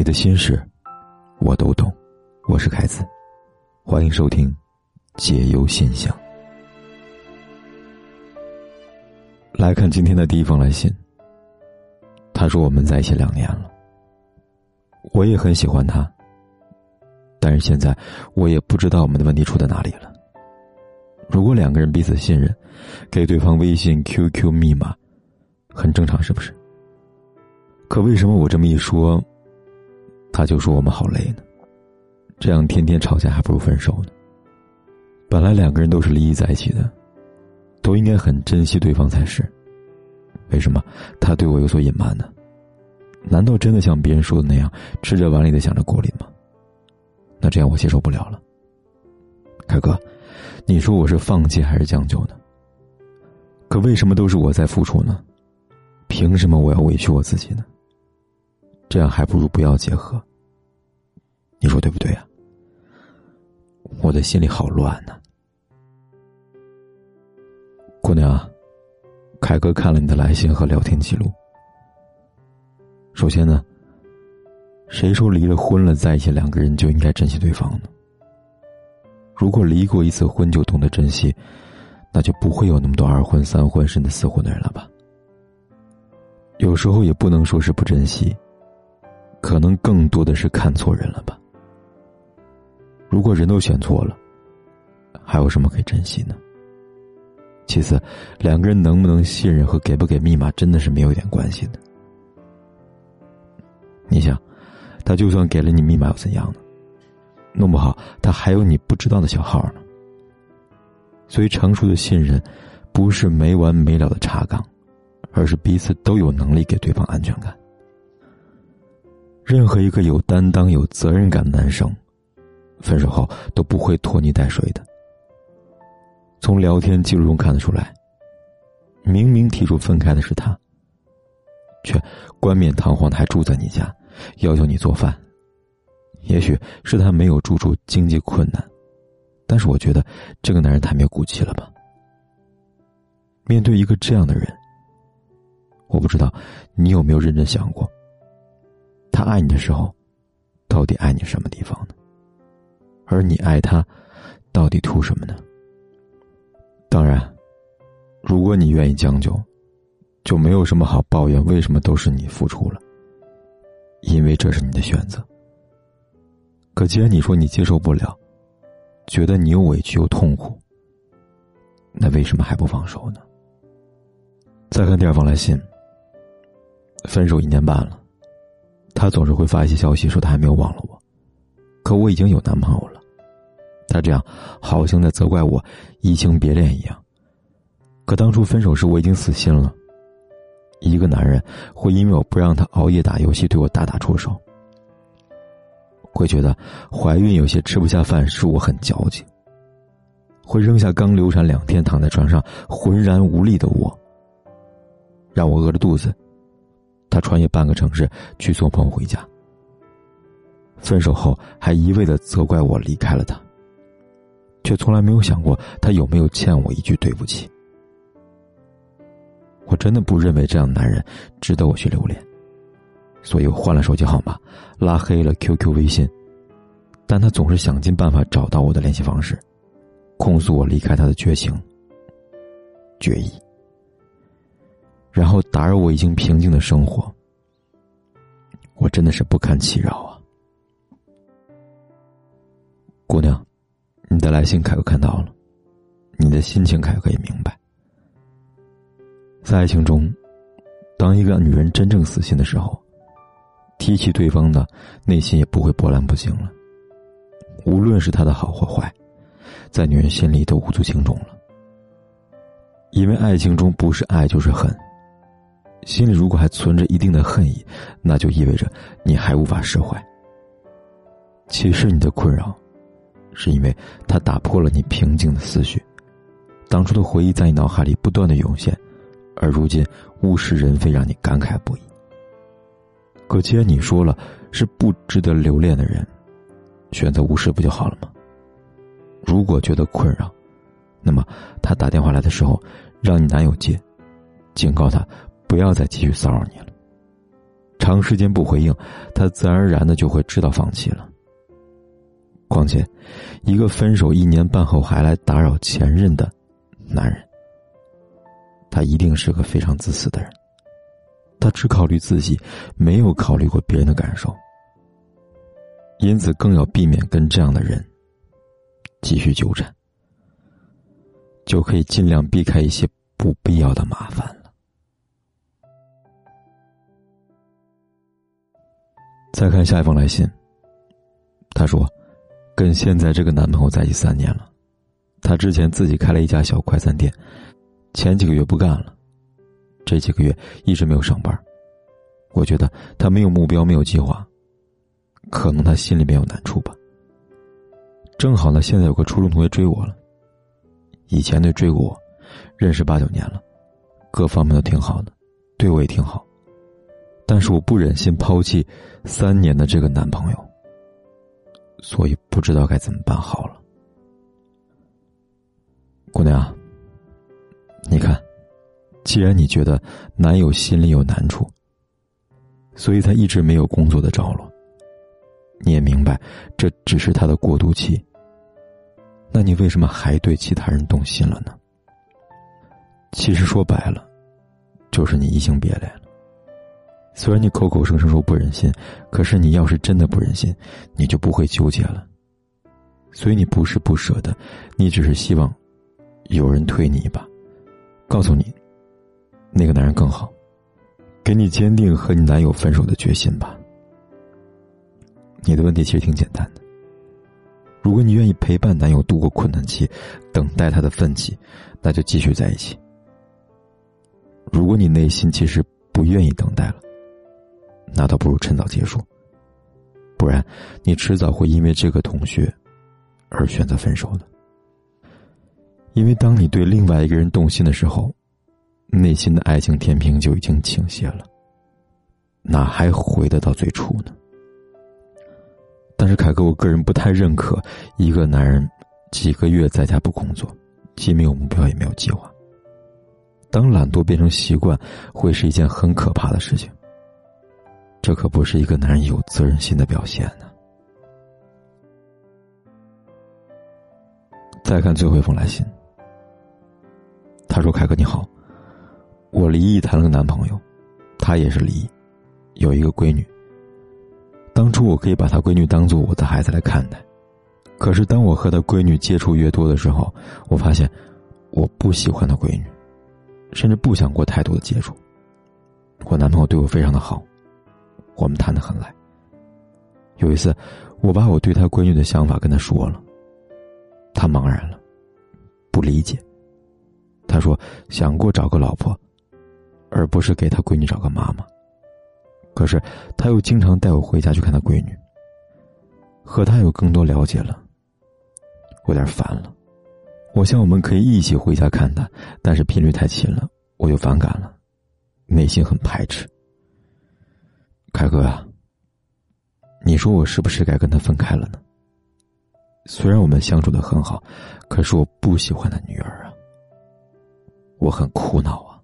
你的心事，我都懂。我是凯子，欢迎收听《解忧信箱》。来看今天的第一封来信。他说：“我们在一起两年了，我也很喜欢他。但是现在，我也不知道我们的问题出在哪里了。如果两个人彼此信任，给对方微信、QQ 密码，很正常，是不是？可为什么我这么一说，他就说我们好累呢？这样天天吵架，还不如分手呢。本来两个人都是离异在一起的，都应该很珍惜对方才是。”为什么他对我有所隐瞒呢？难道真的像别人说的那样，吃着碗里的想着锅里的吗？那这样我接受不了了。凯哥，你说我是放弃还是将就呢？可为什么都是我在付出呢？凭什么我要委屈我自己呢？这样还不如不要结合。你说对不对啊？我的心里好乱呢，姑娘。凯哥看了你的来信和聊天记录。首先呢，谁说离了婚了在一起两个人就应该珍惜对方呢？如果离过一次婚就懂得珍惜，那就不会有那么多二婚、三婚甚至四婚的人了吧？有时候也不能说是不珍惜，可能更多的是看错人了吧？如果人都选错了，还有什么可以珍惜呢？其次，两个人能不能信任和给不给密码，真的是没有一点关系的。你想，他就算给了你密码又怎样呢？弄不好他还有你不知道的小号呢。所以，成熟的信任，不是没完没了的查岗，而是彼此都有能力给对方安全感。任何一个有担当、有责任感的男生，分手后都不会拖泥带水的。从聊天记录中看得出来，明明提出分开的是他，却冠冕堂皇的还住在你家，要求你做饭。也许是他没有住处，经济困难，但是我觉得这个男人太没骨气了吧。面对一个这样的人，我不知道你有没有认真想过，他爱你的时候，到底爱你什么地方呢？而你爱他，到底图什么呢？当然，如果你愿意将就，就没有什么好抱怨。为什么都是你付出了？因为这是你的选择。可既然你说你接受不了，觉得你又委屈又痛苦，那为什么还不放手呢？再看第二封来信。分手一年半了，他总是会发一些消息说他还没有忘了我，可我已经有男朋友了。他这样，好像在责怪我移情别恋一样。可当初分手时，我已经死心了。一个男人会因为我不让他熬夜打游戏，对我大打出手；会觉得怀孕有些吃不下饭是我很矫情；会扔下刚流产两天躺在床上浑然无力的我，让我饿着肚子，他穿越半个城市去送朋友回家。分手后还一味的责怪我离开了他。却从来没有想过他有没有欠我一句对不起。我真的不认为这样的男人值得我去留恋，所以我换了手机号码，拉黑了 QQ、微信。但他总是想尽办法找到我的联系方式，控诉我离开他的绝情、决意，然后打扰我已经平静的生活。我真的是不堪其扰啊，姑娘。你的来信，凯哥看到了，你的心情，凯哥也明白。在爱情中，当一个女人真正死心的时候，提起对方的内心也不会波澜不惊了。无论是他的好或坏，在女人心里都无足轻重了。因为爱情中不是爱就是恨，心里如果还存着一定的恨意，那就意味着你还无法释怀。其实你的困扰。是因为他打破了你平静的思绪，当初的回忆在你脑海里不断的涌现，而如今物是人非，让你感慨不已。可既然你说了是不值得留恋的人，选择无视不就好了吗？如果觉得困扰，那么他打电话来的时候，让你男友接，警告他不要再继续骚扰你了。长时间不回应，他自然而然的就会知道放弃了。况且，一个分手一年半后还来打扰前任的男人，他一定是个非常自私的人。他只考虑自己，没有考虑过别人的感受，因此更要避免跟这样的人继续纠缠，就可以尽量避开一些不必要的麻烦再看下一封来信，他说。跟现在这个男朋友在一起三年了，他之前自己开了一家小快餐店，前几个月不干了，这几个月一直没有上班。我觉得他没有目标，没有计划，可能他心里面有难处吧。正好呢，现在有个初中同学追我了，以前对追过我，认识八九年了，各方面都挺好的，对我也挺好，但是我不忍心抛弃三年的这个男朋友。所以不知道该怎么办好了，姑娘。你看，既然你觉得男友心里有难处，所以他一直没有工作的着落，你也明白这只是他的过渡期。那你为什么还对其他人动心了呢？其实说白了，就是你移情别恋。虽然你口口声声说不忍心，可是你要是真的不忍心，你就不会纠结了。所以你不是不舍得，你只是希望有人推你一把，告诉你那个男人更好，给你坚定和你男友分手的决心吧。你的问题其实挺简单的，如果你愿意陪伴男友度过困难期，等待他的奋起，那就继续在一起。如果你内心其实不愿意等待了，那倒不如趁早结束，不然你迟早会因为这个同学而选择分手的。因为当你对另外一个人动心的时候，内心的爱情天平就已经倾斜了，哪还回得到最初呢？但是凯哥，我个人不太认可一个男人几个月在家不工作，既没有目标也没有计划。当懒惰变成习惯，会是一件很可怕的事情。这可不是一个男人有责任心的表现呢。再看最后一封来信，他说：“凯哥你好，我离异谈了个男朋友，他也是离异，有一个闺女。当初我可以把他闺女当做我的孩子来看待，可是当我和他闺女接触越多的时候，我发现我不喜欢他闺女，甚至不想过太多的接触。我男朋友对我非常的好。”我们谈得很来。有一次，我把我对他闺女的想法跟他说了，他茫然了，不理解。他说想过找个老婆，而不是给他闺女找个妈妈。可是他又经常带我回家去看他闺女，和他有更多了解了。我有点烦了，我想我们可以一起回家看他，但是频率太勤了，我就反感了，内心很排斥。凯哥啊，你说我是不是该跟他分开了呢？虽然我们相处的很好，可是我不喜欢他女儿啊，我很苦恼啊。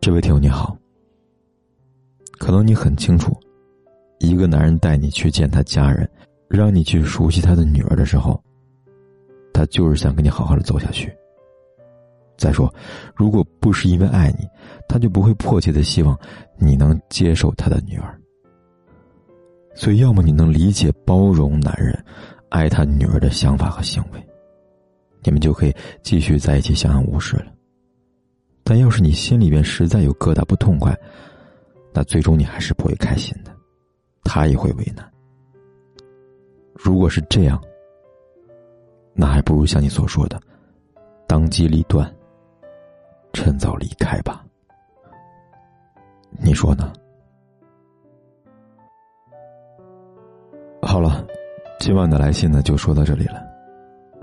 这位听友你好，可能你很清楚，一个男人带你去见他家人，让你去熟悉他的女儿的时候，他就是想跟你好好的走下去。再说，如果不是因为爱你，他就不会迫切的希望你能接受他的女儿。所以，要么你能理解包容男人爱他女儿的想法和行为，你们就可以继续在一起相安无事了。但要是你心里边实在有疙瘩不痛快，那最终你还是不会开心的，他也会为难。如果是这样，那还不如像你所说的，当机立断。趁早离开吧，你说呢？好了，今晚的来信呢就说到这里了。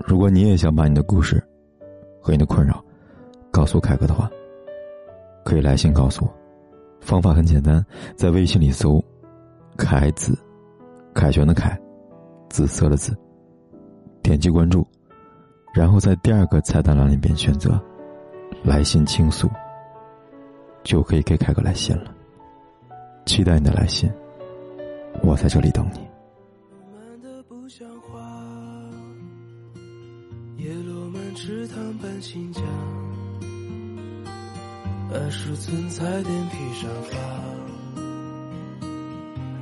如果你也想把你的故事和你的困扰告诉凯哥的话，可以来信告诉我。方法很简单，在微信里搜“凯子”，凯旋的凯，紫色的紫，点击关注，然后在第二个菜单栏里边选择。来信倾诉，就可以给凯哥来信了。期待你的来信，我在这里等你。叶落满池塘般新疆，二十寸彩电披上发，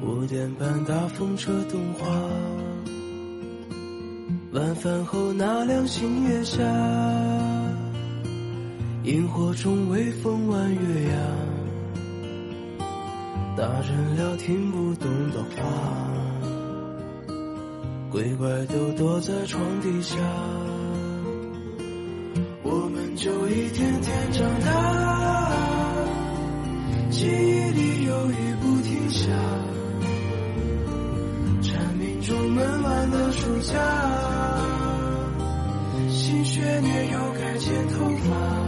五点半大风车动画，晚饭后那辆星月下，萤火虫微风弯月牙，大人聊听不懂的话，鬼怪都躲在床底下。我们就一天天长大，记忆里有雨不停下，蝉鸣中闷完的暑假，新学年又该剪头发，